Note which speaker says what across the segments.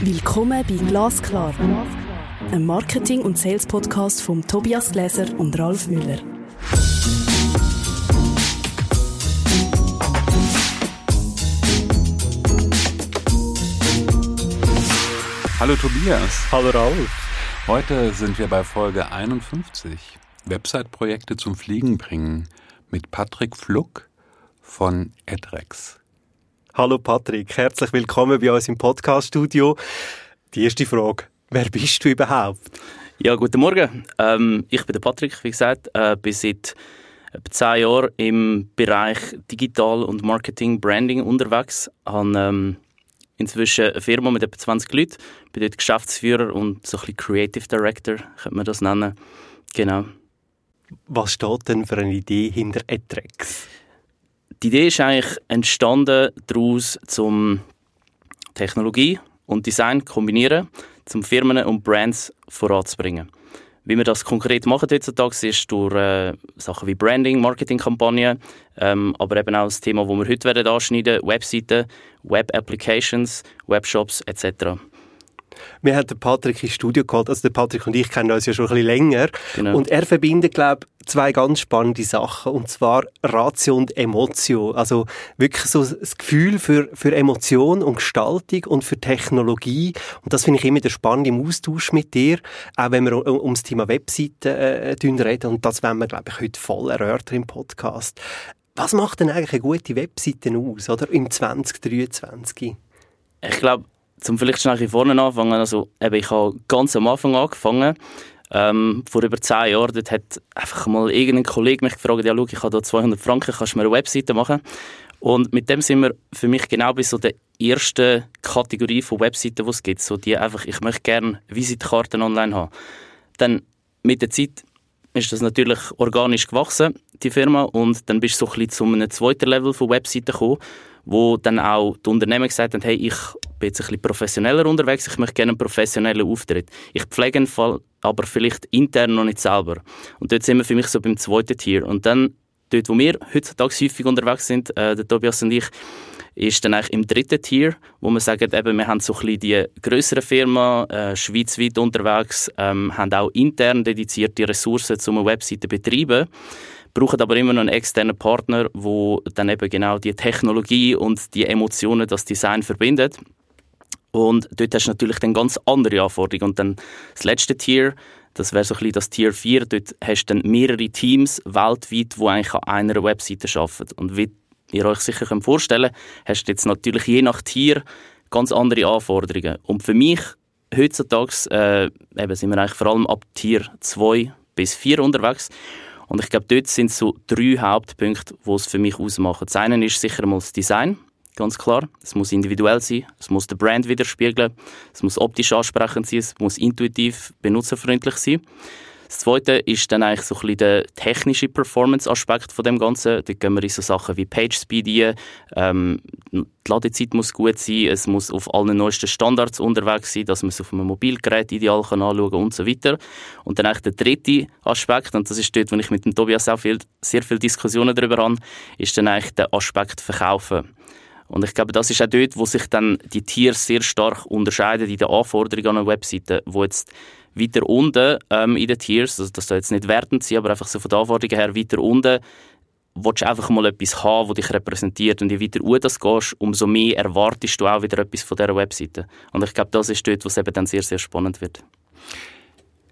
Speaker 1: Willkommen bei Glasklar, einem Marketing- und Sales-Podcast von Tobias Gläser und Ralf Müller.
Speaker 2: Hallo Tobias.
Speaker 3: Hallo Ralf.
Speaker 2: Heute sind wir bei Folge 51. Website-Projekte zum Fliegen bringen mit Patrick Fluck von Edrex.
Speaker 3: Hallo Patrick, herzlich willkommen bei uns im Podcast-Studio. Die erste Frage, wer bist du überhaupt?
Speaker 4: Ja, guten Morgen. Ähm, ich bin der Patrick, wie gesagt, äh, bin seit etwa zehn Jahren im Bereich Digital und Marketing, Branding unterwegs. Habe ähm, inzwischen eine Firma mit etwa 20 Leuten, bin dort Geschäftsführer und so ein bisschen Creative Director, könnte man das nennen. Genau.
Speaker 3: Was steht denn für eine Idee hinter Etrex?
Speaker 4: Die Idee ist eigentlich entstanden daraus, zum Technologie und Design kombinieren, zum Firmen und Brands voranzubringen. Wie wir das konkret machen heutzutage, ist durch äh, Sachen wie Branding, Marketingkampagnen, ähm, aber eben auch das Thema, das wir heute werden anschneiden, Webseiten, Web-Applications, Webshops etc.
Speaker 3: Wir haben den Patrick ins Studio geholt. Also der Patrick und ich kennen uns ja schon ein bisschen länger.
Speaker 4: Genau.
Speaker 3: Und er verbindet, glaube ich, zwei ganz spannende Sachen. Und zwar Ratio und Emotio. Also wirklich so das Gefühl für, für Emotion und Gestaltung und für Technologie. Und das finde ich immer der spannend im Austausch mit dir. Auch wenn wir um, ums Thema Webseiten äh, reden. Und das wollen wir, glaube ich, heute voll erörtern im Podcast. Was macht denn eigentlich eine gute Webseite aus, oder? Im 2023?
Speaker 4: Ich glaube, zum vielleicht schnell von vorne anfangen, also eben, ich habe ganz am Anfang angefangen, ähm, vor über zehn Jahren, dort hat einfach mal irgendein Kollege mich gefragt, ja schau, ich habe da 200 Franken, kannst du mir eine Webseite machen? Und mit dem sind wir für mich genau bei so der ersten Kategorie von Webseiten, die es gibt, so die einfach, ich möchte gerne Visitkarten online haben. Dann mit der Zeit ist das natürlich organisch gewachsen, die Firma, und dann bist du so ein bisschen zu einem zweiten Level von Webseiten gekommen, wo dann auch die Unternehmen gesagt haben, hey, ich bin jetzt ein bisschen professioneller unterwegs, ich möchte gerne einen professionellen Auftritt. Ich pflege einen Fall, aber vielleicht intern noch nicht selber. Und dort sind wir für mich so beim zweiten Tier. Und dann, dort, wo wir heutzutage häufig unterwegs sind, äh, der Tobias und ich, ist dann eigentlich im dritten Tier, wo wir sagen, eben, wir haben so ein bisschen die grösseren Firmen, äh, schweizweit unterwegs, ähm, haben auch intern dedizierte Ressourcen, um eine Webseite zu betreiben brauchen aber immer noch einen externen Partner, wo dann eben genau die Technologie und die Emotionen, das Design verbindet. Und dort hast du natürlich dann ganz andere Anforderungen. Und dann das letzte Tier, das wäre so ein bisschen das Tier 4, dort hast du dann mehrere Teams weltweit, die eigentlich an einer Webseite arbeiten. Und wie ihr euch sicher vorstellen könnt, hast du jetzt natürlich je nach Tier ganz andere Anforderungen. Und für mich heutzutage äh, eben sind wir eigentlich vor allem ab Tier 2 bis 4 unterwegs. Und ich glaube, dort sind so drei Hauptpunkte, die es für mich ausmachen. Das eine ist sicher mal das Design, ganz klar. Es muss individuell sein, es muss den Brand widerspiegeln, es muss optisch ansprechend sein, es muss intuitiv, benutzerfreundlich sein. Das Zweite ist dann eigentlich so ein der technische Performance-Aspekt von dem Ganzen. Dort gehen wir in so Sachen wie PageSpeed ein. Ähm, die Ladezeit muss gut sein, es muss auf allen neuesten Standards unterwegs sein, dass man es auf einem Mobilgerät ideal kann anschauen kann und so weiter. Und dann eigentlich der dritte Aspekt, und das ist dort, wo ich mit dem Tobias auch viel, sehr viele Diskussionen darüber habe, ist dann eigentlich der Aspekt Verkaufen. Und ich glaube, das ist auch dort, wo sich dann die Tiere sehr stark unterscheiden in den Anforderungen an einer Webseite, wo jetzt weiter unten ähm, in den Tiers, also das soll jetzt nicht wertend sein, aber einfach so von der Anforderungen her weiter unten, willst du einfach mal etwas haben, das dich repräsentiert. Und je weiter unten das gehst, umso mehr erwartest du auch wieder etwas von dieser Webseite. Und ich glaube, das ist dort, wo es eben dann sehr, sehr spannend wird.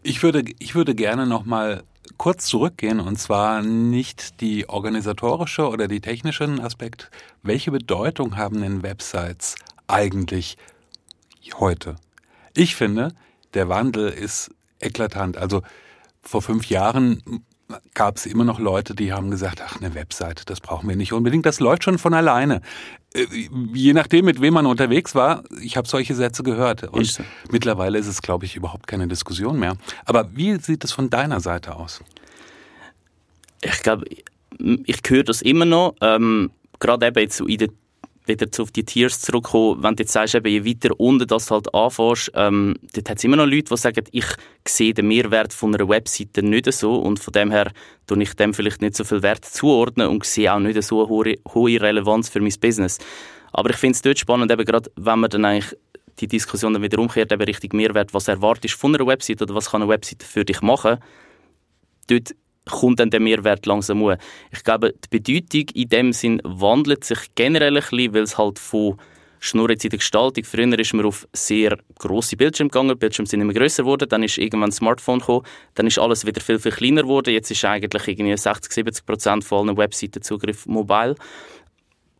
Speaker 2: Ich würde, ich würde gerne noch mal kurz zurückgehen und zwar nicht die organisatorische oder die technischen Aspekt. Welche Bedeutung haben denn Websites eigentlich heute? Ich finde, der Wandel ist eklatant. Also vor fünf Jahren gab es immer noch Leute, die haben gesagt, ach, eine Webseite, das brauchen wir nicht unbedingt, das läuft schon von alleine. Äh, je nachdem, mit wem man unterwegs war, ich habe solche Sätze gehört. Und so. mittlerweile ist es, glaube ich, überhaupt keine Diskussion mehr. Aber wie sieht es von deiner Seite aus?
Speaker 4: Ich glaube, ich höre das immer noch. Ähm, gerade eben jetzt in der wieder auf die Tiers zurückkommen, wenn du jetzt sagst, eben, je weiter unten das halt anfängst, ähm, dort hat es immer noch Leute, die sagen, ich sehe den Mehrwert von einer Webseite nicht so und von dem her tue ich dem vielleicht nicht so viel Wert zuordnen und sehe auch nicht so eine hohe, Relevanz für mein Business. Aber ich finde es dort spannend, eben gerade wenn man dann eigentlich die Diskussion dann wieder umkehrt, eben Richtung Mehrwert, was erwartest du von einer Website oder was kann eine Website für dich machen, dort kommt dann der Mehrwert langsam hoch. Ich glaube, die Bedeutung in dem Sinn wandelt sich generell ein bisschen, weil es halt von Schnur jetzt in der Gestaltung. Früher ist man auf sehr grosse Bildschirme gegangen, Bildschirme sind immer größer geworden, dann ist irgendwann ein Smartphone gekommen, dann ist alles wieder viel, viel kleiner geworden. Jetzt ist eigentlich irgendwie 60, 70 Prozent von allen Webseiten Zugriff mobile.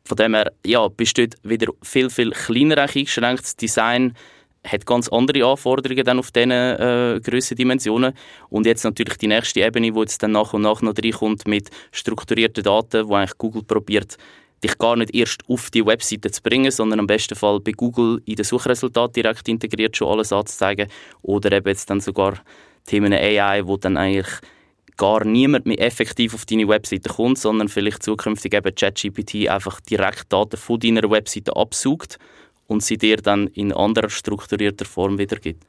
Speaker 4: Von dem her, ja, dort wieder viel, viel kleiner eingeschränkt. Das Design hat ganz andere Anforderungen dann auf diesen äh, grösseren Dimensionen. Und jetzt natürlich die nächste Ebene, wo jetzt dann nach und nach noch reinkommt mit strukturierten Daten, wo eigentlich Google probiert, dich gar nicht erst auf die Webseite zu bringen, sondern am besten Fall bei Google in den Suchresultat direkt integriert schon alles anzuzeigen oder eben jetzt dann sogar Themen AI, wo dann eigentlich gar niemand mehr effektiv auf deine Webseite kommt, sondern vielleicht zukünftig eben ChatGPT einfach direkt Daten von deiner Webseite absucht und sie dir dann in anderer strukturierter Form wiedergibt.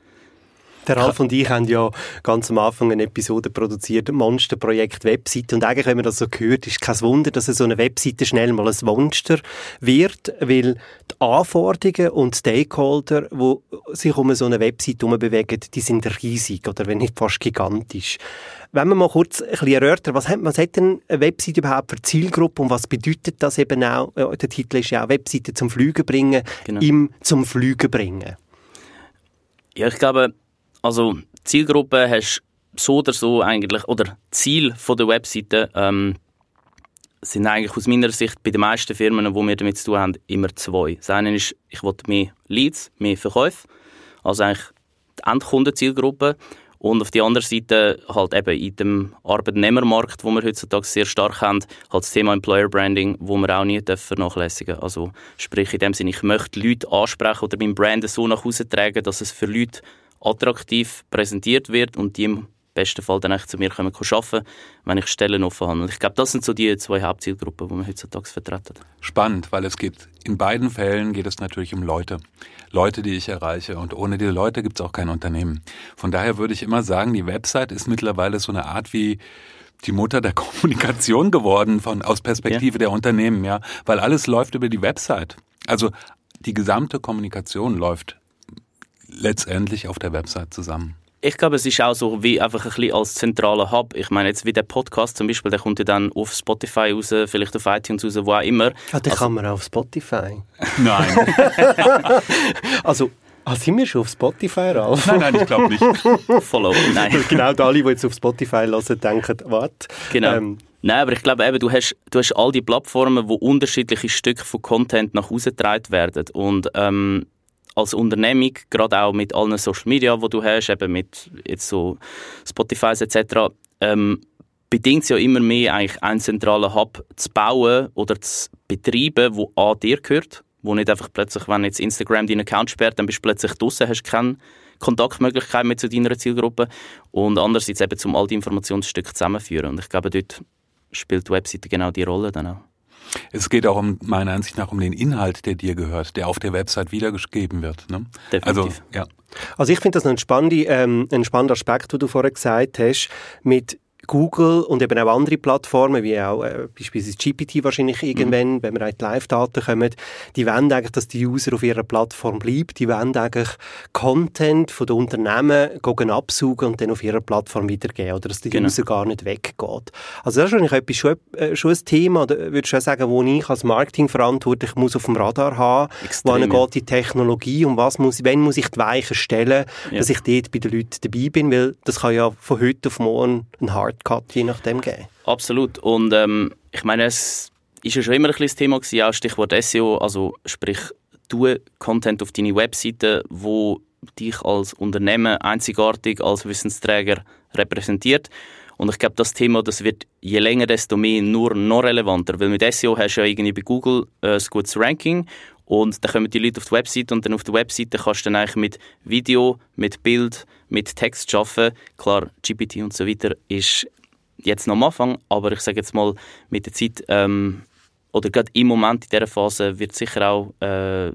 Speaker 3: Der Ralf und ich haben ja ganz am Anfang eine Episode produziert, Monsterprojekt Webseite. Und eigentlich, wenn man das so hört, ist kein Wunder, dass so eine Webseite schnell mal ein Monster wird, weil die Anforderungen und Stakeholder, die sich um so eine Webseite bewegen, die sind riesig oder wenn nicht fast gigantisch. Wenn man mal kurz ein bisschen erörtern, was hat, was hat denn eine Webseite überhaupt für Zielgruppe und was bedeutet das eben auch, der Titel ist ja auch Webseite zum Flügen bringen, genau. im zum Flügen bringen.
Speaker 4: Ja, ich glaube, also Zielgruppe hast so oder so eigentlich, oder Ziel von der Webseite ähm, sind eigentlich aus meiner Sicht bei den meisten Firmen, die wir damit zu tun haben, immer zwei. Das eine ist, ich will mehr Leads, mehr Verkäufe, also eigentlich die Endkundenzielgruppe. Und auf der anderen Seite halt eben in dem Arbeitnehmermarkt, wo wir heutzutage sehr stark haben, halt das Thema Employer Branding, wo wir auch nie vernachlässigen dürfen. Also sprich in dem Sinne, ich möchte Leute ansprechen oder mein Brand so nach Hause tragen, dass es für Leute attraktiv präsentiert wird und die im besten Fall dann echt zu mir kommen arbeiten, wenn ich Stellen offen habe. Und ich glaube, das sind so die zwei Hauptzielgruppen, die wir heutzutage vertreten.
Speaker 2: Spannend, weil es gibt, in beiden Fällen geht es natürlich um Leute. Leute, die ich erreiche. Und ohne diese Leute gibt es auch kein Unternehmen. Von daher würde ich immer sagen, die Website ist mittlerweile so eine Art wie die Mutter der Kommunikation geworden von aus Perspektive ja. der Unternehmen, ja, weil alles läuft über die Website. Also die gesamte Kommunikation läuft letztendlich auf der Website zusammen?
Speaker 4: Ich glaube, es ist auch so wie einfach ein bisschen als zentraler Hub. Ich meine, jetzt wie der Podcast zum Beispiel, der kommt ja dann auf Spotify raus, vielleicht auf iTunes raus, wo auch immer.
Speaker 3: Ah, den also, kann man auch auf Spotify?
Speaker 2: Nein.
Speaker 3: also, Ah, sind wir schon auf Spotify, Ralf?
Speaker 2: Nein, nein, ich glaube nicht.
Speaker 4: Follow, nein.
Speaker 3: genau, alle, die jetzt auf Spotify hören, denken, was?
Speaker 4: Genau. Ähm, Nein, aber ich glaube eben, du hast, du hast all die Plattformen, wo unterschiedliche Stücke von Content nach Hause getragen werden. Und ähm, als Unternehmung, gerade auch mit allen Social Media, wo du hast, eben mit jetzt so Spotify etc., ähm, bedingt es ja immer mehr, eigentlich einen zentralen Hub zu bauen oder zu betreiben, wo an dir gehört, wo nicht einfach plötzlich, wenn jetzt Instagram deinen Account sperrt, dann bist du plötzlich draußen, hast keine Kontaktmöglichkeit mehr zu deiner Zielgruppe und andererseits eben zum all die Informationsstücke zusammenführen und ich glaube, dort spielt die Webseite genau die Rolle dann auch.
Speaker 2: Es geht auch um, meiner Ansicht nach um den Inhalt, der dir gehört, der auf der Website wiedergegeben wird. Ne?
Speaker 4: Definitiv.
Speaker 2: Also, ja.
Speaker 3: Also ich finde das ein spannender, ähm, ein spannender Aspekt, den du vorher gesagt hast, mit Google und eben auch andere Plattformen, wie auch äh, beispielsweise GPT wahrscheinlich mhm. irgendwann, mhm. wenn wir die Live-Daten kommen, die wollen eigentlich, dass die User auf ihrer Plattform bleiben. Die wollen eigentlich Content von den Unternehmen gehen absaugen und dann auf ihrer Plattform weitergeben, oder dass die genau. User gar nicht weggeht. Also das ist wahrscheinlich etwas, schon, äh, schon ein Thema, oder würdest du sagen, wo ich als Marketingverantwortlich muss auf dem Radar haben, Extrem, wo ja. geht die Technologie und was muss, wenn muss ich die Weichen stellen, ja. dass ich dort bei den Leuten dabei bin, weil das kann ja von heute auf morgen ein Hard Shortcut je nachdem geben.
Speaker 4: Absolut. Und ähm, ich meine, es ist ja schon immer ein das Thema gewesen, auch Stichwort SEO, also sprich, du Content auf deine Webseite, wo dich als Unternehmen einzigartig als Wissensträger repräsentiert. Und ich glaube, das Thema, das wird je länger, desto mehr nur noch relevanter, weil mit SEO hast du ja irgendwie bei Google äh, ein gutes Ranking und dann kommen die Leute auf die Webseite und dann auf der Webseite kannst du dann eigentlich mit Video, mit Bild, mit Text arbeiten. Klar, GPT und so weiter ist jetzt noch am Anfang, aber ich sage jetzt mal, mit der Zeit ähm, oder gerade im Moment in dieser Phase wird sicher auch äh,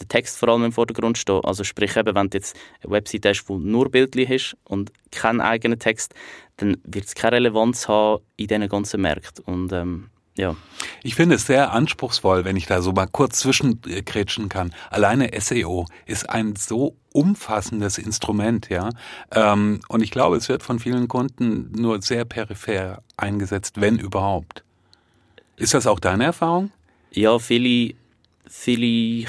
Speaker 4: der Text vor allem im Vordergrund stehen. Also sprich eben, wenn du jetzt eine Webseite hast, die nur bildlich ist und keinen eigenen Text, dann wird es keine Relevanz haben in diesen ganzen Märkten. Und ähm, ja.
Speaker 2: Ich finde es sehr anspruchsvoll, wenn ich da so mal kurz zwischenkretschen kann. Alleine SEO ist ein so umfassendes Instrument, ja. Ähm, und ich glaube, es wird von vielen Kunden nur sehr peripher eingesetzt, wenn überhaupt. Ist das auch deine Erfahrung?
Speaker 4: Ja, viele, viele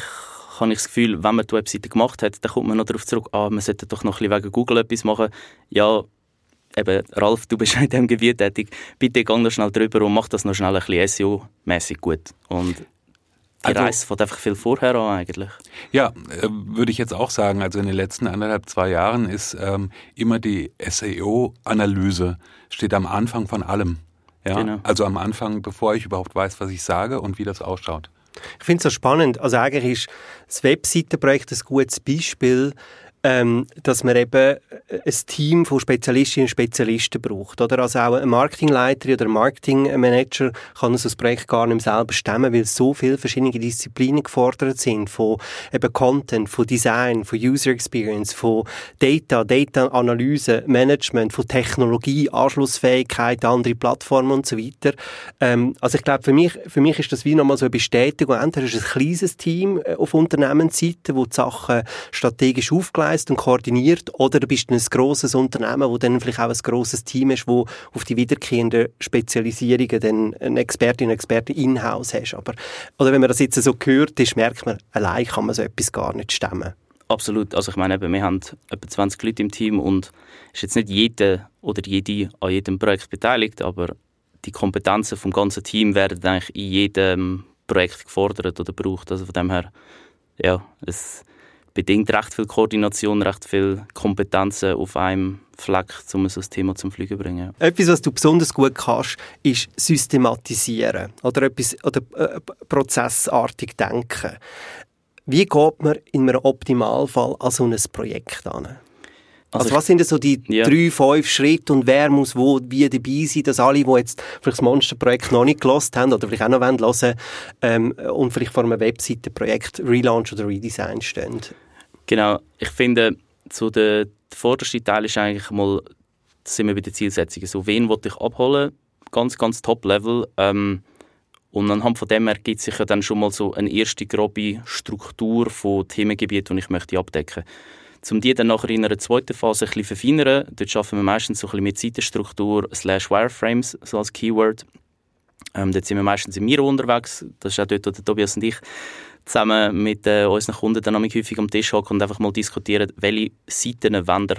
Speaker 4: habe ich das Gefühl, wenn man die Webseite gemacht hat, dann kommt man noch darauf zurück, ah, man sollte doch noch ein bisschen wegen Google etwas machen. Ja, eben, Ralf, du bist in diesem Gebiet tätig, bitte geh noch schnell drüber und mach das noch schnell ein bisschen SEO-mäßig gut. Und die also, Reise fängt einfach viel vorher an eigentlich.
Speaker 2: Ja, äh, würde ich jetzt auch sagen. Also in den letzten anderthalb, zwei Jahren ist ähm, immer die SEO-Analyse steht am Anfang von allem. Ja? Genau. Also am Anfang, bevor ich überhaupt weiß, was ich sage und wie das ausschaut.
Speaker 3: Ich finde es so spannend. Also eigentlich ist das Webseitenprojekt ein gutes Beispiel, ähm, dass man eben ein Team von Spezialistinnen und Spezialisten braucht. Oder? Also auch ein Marketingleiter oder ein Marketingmanager kann so ein Projekt gar nicht mehr selber stemmen, weil so viele verschiedene Disziplinen gefordert sind, von eben Content, von Design, von User Experience, von Data, Data-Analyse, Management, von Technologie, Anschlussfähigkeit, andere Plattformen und so weiter. Ähm, also ich glaube, für mich, für mich ist das wie nochmal so eine Bestätigung. Entweder ist es ein kleines Team äh, auf Unternehmensseite, wo die Sachen strategisch aufgelegt aufgegleist und koordiniert oder du bist ein grosses Unternehmen, wo dann vielleicht auch ein grosses Team ist, wo auf die wiederkehrenden Spezialisierungen dann eine Expertin, und Experte in-house hast. Aber, oder wenn man das jetzt so gehört ist, merkt man, allein kann man so etwas gar nicht stemmen.
Speaker 4: Absolut. Also ich meine, wir haben etwa 20 Leute im Team und ist jetzt nicht jeder oder jede an jedem Projekt beteiligt, aber die Kompetenzen vom ganzen Team werden eigentlich in jedem Projekt gefordert oder gebraucht. Also von dem her, ja, es bedingt recht viel Koordination, recht viel Kompetenzen auf einem Fleck, um so ein Thema zum Fliegen zu bringen.
Speaker 3: Etwas, was du besonders gut kannst, ist systematisieren oder, etwas, oder äh, prozessartig denken. Wie geht man in einem Optimalfall an so ein Projekt an? Also, also was sind so die ja. drei, fünf Schritte und wer muss wo wie dabei sein, dass alle, die jetzt vielleicht das Monsterprojekt noch nicht gelost haben oder vielleicht auch noch hören ähm, und vielleicht vor einem Webseitenprojekt Relaunch oder Redesign stehen?
Speaker 4: Genau, ich finde, so der, der vorderste Teil ist eigentlich mal, sind wir bei den Zielsetzungen. So, wen wollte ich abholen? Ganz, ganz Top-Level. Ähm, und anhand von dem ergibt sich ja dann schon mal so eine erste grobe Struktur von Themengebieten, die ich möchte abdecken möchte. Um die dann nachher in einer zweiten Phase ein bisschen verfeinern, dort arbeiten wir meistens so ein bisschen mit Seitenstruktur slash Wireframes, so als Keyword. Ähm, dort sind wir meistens im Miro unterwegs. Das ist auch dort, wo der Tobias und ich zusammen mit äh, unseren Kunden dann häufig am Tisch hocken und einfach mal diskutieren, welche Seiten wollen wir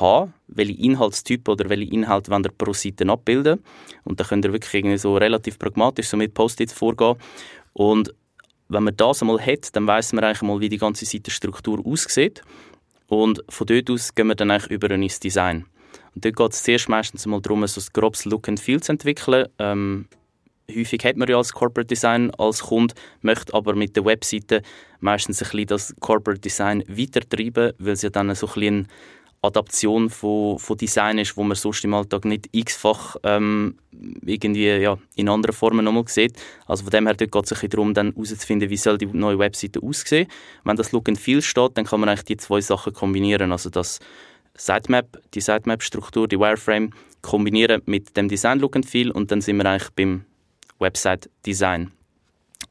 Speaker 4: haben, welche Inhaltstypen oder welche Inhalte wollen wir pro Seite abbilden. Und da könnt ihr wirklich irgendwie so relativ pragmatisch so mit Post-its vorgehen. Und wenn man das einmal hat, dann weiß man eigentlich mal, wie die ganze Seitenstruktur aussieht. Und von dort aus gehen wir dann eigentlich über ins Design. Und dort geht es zuerst meistens mal darum, so ein grobes Look and Feel zu entwickeln. Ähm, häufig hat man ja als Corporate Design als Kunde, möchte aber mit der Webseite meistens ein bisschen das Corporate Design weitertreiben, weil es ja dann so ein bisschen Adaption von, von Design ist, wo man sonst im Alltag nicht x-fach ähm, irgendwie ja, in anderen Formen nochmal sieht. Also von dem her geht es darum, dann herauszufinden, wie soll die neue Webseite aussehen. Wenn das Look and Feel steht, dann kann man eigentlich die zwei Sachen kombinieren. Also das Sitemap, die Sitemap-Struktur, die Wireframe kombinieren mit dem Design Look and Feel und dann sind wir eigentlich beim Website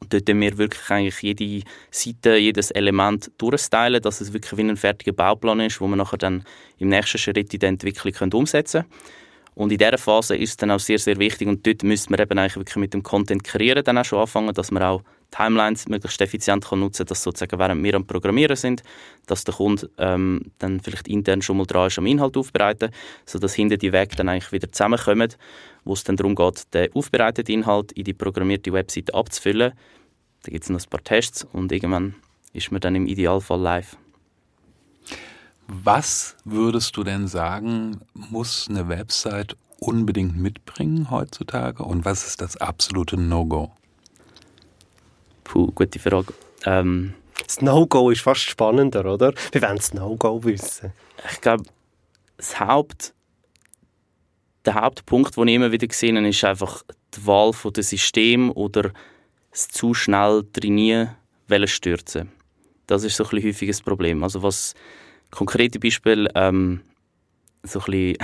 Speaker 4: Dort wir wirklich eigentlich jede Seite, jedes Element durchstylen, dass es wirklich wie ein fertiger Bauplan ist, wo man nachher dann im nächsten Schritt in der Entwicklung können umsetzen können. Und in dieser Phase ist es dann auch sehr, sehr wichtig und dort müssen wir eben eigentlich wirklich mit dem Content kreieren dann auch schon anfangen, dass man auch Timelines möglichst effizient kann nutzen kann, dass sozusagen während wir am Programmieren sind, dass der Kunde ähm, dann vielleicht intern schon mal dran ist, am Inhalt aufbereiten, sodass hinter die Wege dann eigentlich wieder zusammenkommen, wo es dann darum geht, den aufbereiteten Inhalt in die programmierte Webseite abzufüllen. Da gibt es noch ein paar Tests und irgendwann ist man dann im Idealfall live.
Speaker 2: Was würdest du denn sagen, muss eine Website unbedingt mitbringen heutzutage und was ist das absolute No-Go?
Speaker 4: Puh, gute Frage. Ähm,
Speaker 3: das No-Go ist fast spannender, oder? Wir wollen das No-Go wissen.
Speaker 4: Ich glaube, das Haupt, der Hauptpunkt, den ich immer wieder gesehen habe, ist einfach die Wahl von dem System oder das zu schnell trainieren stürzen. Das ist so ein bisschen häufiges Problem. Also was konkrete Beispiel, ähm, so ein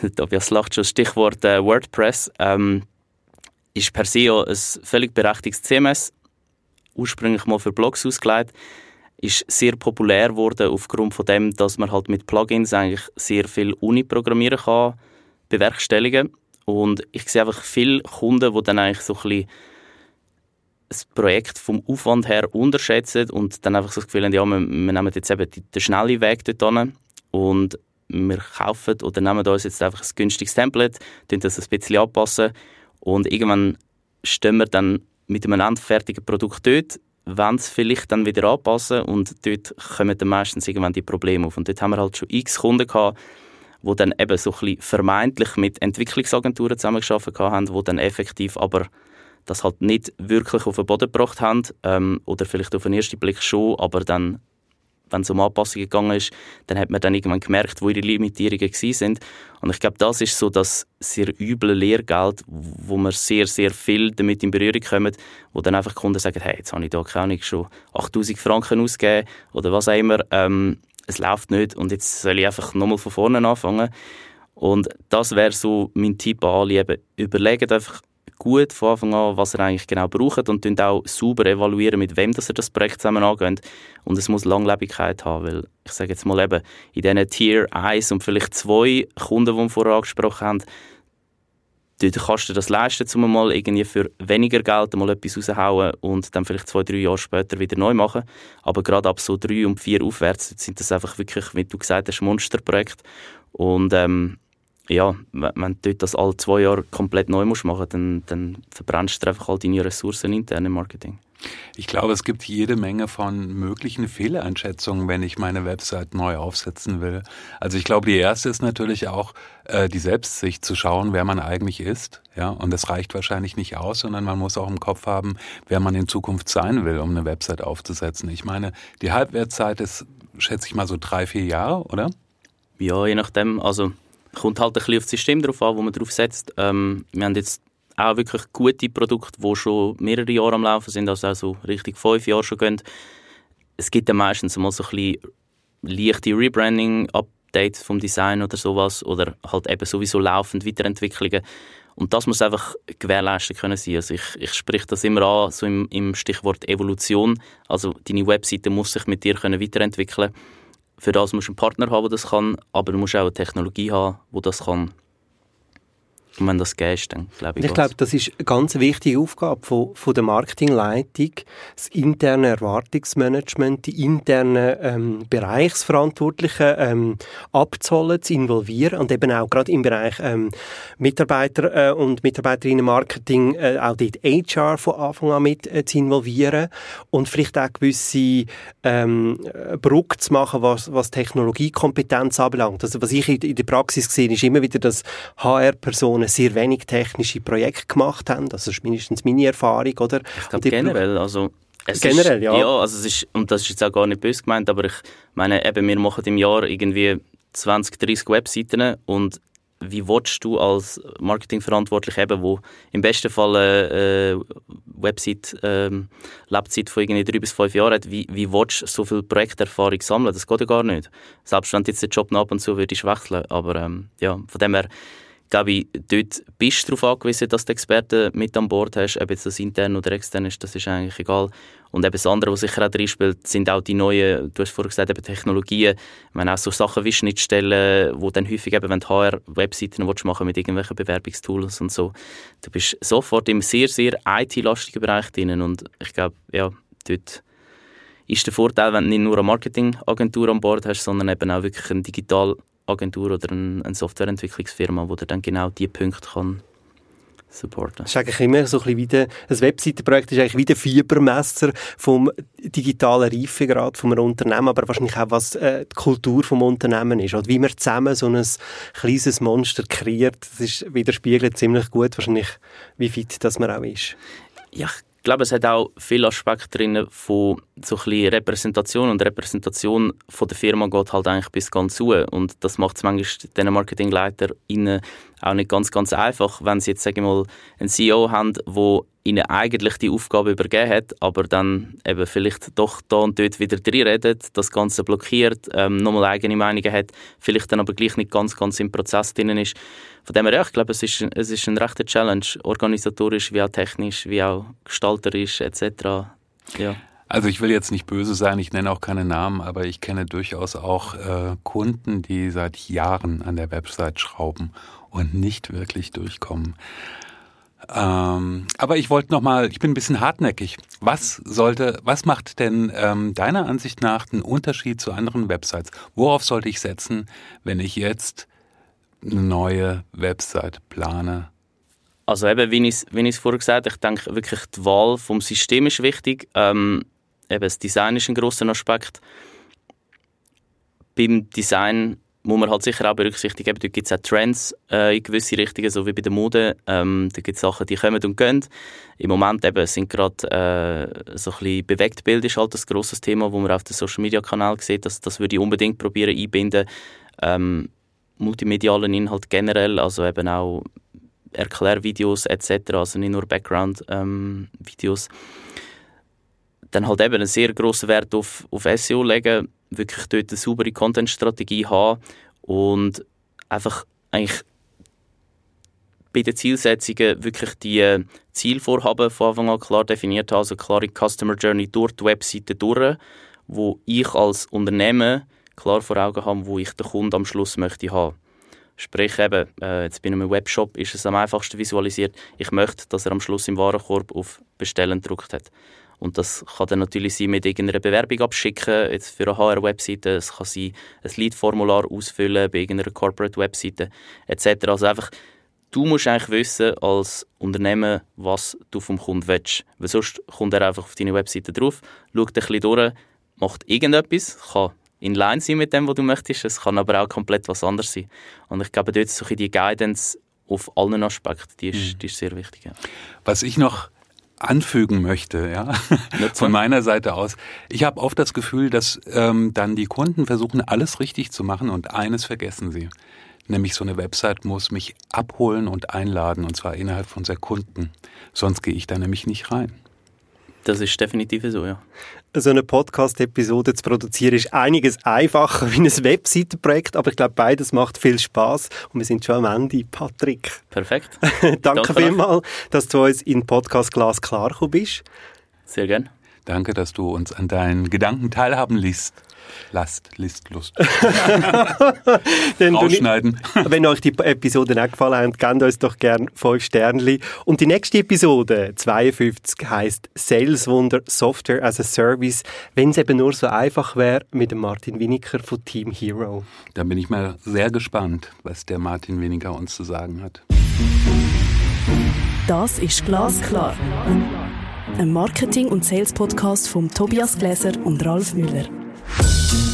Speaker 4: bisschen, Tobias lacht schon, Stichwort äh, WordPress. Ähm, ist per se ja ein völlig berechtigtes CMS, ursprünglich mal für Blogs ausgelegt, ist sehr populär geworden aufgrund von dem, dass man halt mit Plugins eigentlich sehr viel Uni-Programmieren kann bewerkstelligen und ich sehe einfach viele Kunden, die dann eigentlich so ein das Projekt vom Aufwand her unterschätzen und dann einfach so das Gefühl haben, ja, wir, wir nehmen jetzt eben den schnellen Weg dort hin und wir kaufen oder nehmen uns jetzt einfach ein günstiges Template, tun das ein bisschen anpassen und irgendwann stehen wir dann mit einem endfertigen Produkt dort, wollen es vielleicht dann wieder anpassen und dort kommen dann meistens irgendwann die Probleme auf. Und dort haben wir halt schon x Kunden gehabt, die dann eben so ein bisschen vermeintlich mit Entwicklungsagenturen zusammengearbeitet haben, die dann effektiv aber das halt nicht wirklich auf den Boden gebracht haben ähm, oder vielleicht auf den ersten Blick schon, aber dann wenn es um Anpassungen gegangen ist, dann hat man dann irgendwann gemerkt, wo ihre Limitierungen sind. Und ich glaube, das ist so das sehr üble Lehrgeld, wo man sehr, sehr viel damit in Berührung kommt, wo dann einfach Kunden sagen, hey, jetzt habe ich da keine Ahnung, schon 8000 Franken ausgegeben oder was auch immer, ähm, es läuft nicht und jetzt soll ich einfach nochmal von vorne anfangen. Und das wäre so mein Tipp an alle, eben, überlegt einfach gut von Anfang an, was er eigentlich genau braucht und auch sauber evaluieren, mit wem dass er das Projekt zusammen angeht. Und es muss Langlebigkeit haben, weil ich sage jetzt mal eben, in diesen Tier 1 und vielleicht 2 Kunden, die wir vorher angesprochen haben, dort kannst du das leisten, um mal irgendwie für weniger Geld mal etwas raushauen und dann vielleicht zwei, drei Jahre später wieder neu machen. Aber gerade ab so drei und vier aufwärts sind das einfach wirklich, wie du gesagt hast, Monsterprojekte. Und ähm, ja, wenn du das alle zwei Jahre komplett neu musst machen dann, dann verbrennst du einfach all deine Ressourcen intern im Marketing.
Speaker 2: Ich glaube, es gibt jede Menge von möglichen Fehleinschätzungen, wenn ich meine Website neu aufsetzen will. Also ich glaube, die erste ist natürlich auch äh, die Selbstsicht zu schauen, wer man eigentlich ist. Ja, und das reicht wahrscheinlich nicht aus, sondern man muss auch im Kopf haben, wer man in Zukunft sein will, um eine Website aufzusetzen. Ich meine, die Halbwertszeit ist, schätze ich mal, so drei, vier Jahre, oder?
Speaker 4: Ja, je nachdem. Also kommt halt ein bisschen auf das System drauf an, wo man drauf setzt. Ähm, wir haben jetzt auch wirklich gute Produkte, die schon mehrere Jahre am Laufen sind, also auch so richtig fünf Jahre schon gehen. Es gibt dann meistens mal so ein bisschen leichte Rebranding-Updates vom Design oder sowas oder halt eben sowieso laufend Weiterentwicklungen. Und das muss einfach gewährleistet können sein. Also ich, ich spreche das immer an, so im, im Stichwort Evolution. Also deine Webseite muss sich mit dir können weiterentwickeln für das musst du einen Partner haben, der das kann, aber du musst auch eine Technologie haben, die das kann. Und wenn das gehst, dann glaube ich.
Speaker 3: Ich glaube, das ist eine ganz wichtige Aufgabe von, von der Marketingleitung, das interne Erwartungsmanagement, die internen ähm, Bereichsverantwortlichen ähm, abzollen, zu involvieren und eben auch gerade im Bereich ähm, Mitarbeiter äh, und Mitarbeiterinnen Marketing äh, auch dort HR von Anfang an mit äh, zu involvieren und vielleicht auch gewisse ähm, Brücke zu machen, was, was Technologiekompetenz anbelangt. Also was ich in, in der Praxis sehe, ist immer wieder, dass HR-Personen Organisationen sehr wenig technische Projekte gemacht haben. Das ist mindestens meine Erfahrung, oder?
Speaker 4: Ich glaube generell, also
Speaker 3: es generell,
Speaker 4: ist,
Speaker 3: ja.
Speaker 4: Ja, also es ist, und das ist jetzt auch gar nicht böse gemeint, aber ich meine, eben, wir machen im Jahr irgendwie 20, 30 Webseiten und wie willst du als Marketingverantwortlich eben, wo im besten Fall eine äh, Website ähm, Lebzeit von irgendwie drei bis fünf Jahren hat, wie, wie willst du so viel Projekterfahrung sammeln? Das geht ja gar nicht. Selbst wenn du jetzt den Job ab und zu würdest wechseln, aber ähm, ja, von dem her glaube ich, dort bist du darauf angewiesen, dass du Experten mit an Bord hast. Ob jetzt das intern oder extern ist, das ist eigentlich egal. Und eben das andere, was sicher auch drin spielt, sind auch die neuen, du hast vorhin gesagt, eben Technologien. Ich meine, auch so Sachen wie Schnittstellen, wo dann häufig eben, wenn du HR-Webseiten machen mit irgendwelchen Bewerbungstools und so, du bist sofort im sehr, sehr IT-lastigen Bereich drin. Und ich glaube, ja, dort ist der Vorteil, wenn du nicht nur eine Marketingagentur an Bord hast, sondern eben auch wirklich eine digital Agentur oder eine Softwareentwicklungsfirma, die dann genau diese Punkte kann supporten.
Speaker 3: Das ist eigentlich immer so ein bisschen wie ein Webseitenprojekt ist eigentlich wie der Fiebermesser vom digitalen Reifegrad vom Unternehmen, aber wahrscheinlich auch was äh, die Kultur vom Unternehmen ist oder wie man zusammen so ein kleines Monster kreiert. Das ist, widerspiegelt ziemlich gut wahrscheinlich, wie fit das man auch ist.
Speaker 4: Ja, ich glaube, es hat auch viele Aspekte drin von so ein Repräsentation und Repräsentation von der Firma geht halt eigentlich bis ganz zu und das macht es manchmal den Marketingleiter auch nicht ganz, ganz einfach, wenn sie jetzt, sagen wir mal, einen CEO haben, der ihnen eigentlich die Aufgabe übergeben hat, aber dann eben vielleicht doch da und dort wieder drin redet, das Ganze blockiert, ähm, nochmal eigene Meinungen hat, vielleicht dann aber gleich nicht ganz, ganz im Prozess drin ist. Von dem her, ich glaube, es ist, es ist ein rechter Challenge, organisatorisch wie auch technisch, wie auch gestalterisch etc. Ja.
Speaker 2: Also ich will jetzt nicht böse sein, ich nenne auch keine Namen, aber ich kenne durchaus auch äh, Kunden, die seit Jahren an der Website schrauben und nicht wirklich durchkommen. Ähm, aber ich wollte noch mal, ich bin ein bisschen hartnäckig. Was sollte, was macht denn ähm, deiner Ansicht nach einen Unterschied zu anderen Websites? Worauf sollte ich setzen, wenn ich jetzt eine neue Website plane?
Speaker 4: Also eben, wie ich es vorher gesagt habe, ich denke wirklich, die Wahl vom System ist wichtig. Ähm, eben das Design ist ein großer Aspekt. Beim Design muss man halt sicher auch berücksichtigen, dort gibt es auch Trends äh, in gewisse Richtungen, so wie bei der Mode. Ähm, da gibt es Sachen, die kommen und gehen. Im Moment eben sind gerade äh, so ein bisschen Bewegtbild ist halt das grosses Thema, wo man auf den Social Media Kanal sieht. Das, das würde ich unbedingt probieren einbinden. Ähm, multimedialen Inhalt generell, also eben auch Erklärvideos etc., also nicht nur Background-Videos. Ähm, dann halt eben einen sehr grossen Wert auf, auf SEO legen, wirklich dort eine saubere Content-Strategie haben und einfach eigentlich bei den Zielsetzungen wirklich die Zielvorhaben von Anfang an klar definiert haben, also klare Customer Journey durch die Webseite durch, wo ich als Unternehmen klar vor Augen habe, wo ich den Kunden am Schluss möchte haben. Sprich eben, äh, jetzt bei einem Webshop ist es am einfachsten visualisiert. Ich möchte, dass er am Schluss im Warenkorb auf Bestellen gedruckt hat. Und das kann dann natürlich sein, mit irgendeiner Bewerbung abschicken, jetzt für eine HR-Webseite. Es kann sein, ein Lead-Formular ausfüllen bei irgendeiner Corporate-Webseite etc. Also einfach, du musst eigentlich wissen als Unternehmen, was du vom Kunden willst. Weil sonst kommt er einfach auf deine Webseite drauf, schaut ein bisschen durch, macht irgendetwas, kann in Line sein mit dem, was du möchtest, es kann aber auch komplett was anderes sein. Und ich glaube, dort ist so die Guidance auf allen Aspekten, die ist, mhm. die ist sehr wichtig. Ja.
Speaker 2: Was ich noch anfügen möchte, ja, von meiner Seite aus. Ich habe oft das Gefühl, dass ähm, dann die Kunden versuchen, alles richtig zu machen und eines vergessen sie. Nämlich so eine Website muss mich abholen und einladen und zwar innerhalb von Sekunden. Sonst gehe ich da nämlich nicht rein.
Speaker 4: Das ist definitiv so, ja.
Speaker 3: So eine Podcast-Episode zu produzieren ist einiges einfacher wie ein Webseitenprojekt, aber ich glaube, beides macht viel Spaß und wir sind schon am Ende, Patrick.
Speaker 4: Perfekt.
Speaker 3: Danke, Danke vielmals, dass du uns in Podcast Glas klar bist.
Speaker 4: Sehr gern.
Speaker 2: Danke, dass du uns an deinen Gedanken teilhaben lässt. Lasst, List, Lust. Ausschneiden.
Speaker 3: wenn euch die Episode nicht gefallen hat, gebt uns doch gerne 5 Sternchen. Und die nächste Episode, 52, heisst Saleswunder Software as a Service, wenn es eben nur so einfach wäre mit dem Martin Winiker von Team Hero.
Speaker 2: Da bin ich mal sehr gespannt, was der Martin Winiker uns zu sagen hat.
Speaker 1: Das ist Glasklar. Ein Marketing- und Sales-Podcast von Tobias Gläser und Ralf Müller. Thank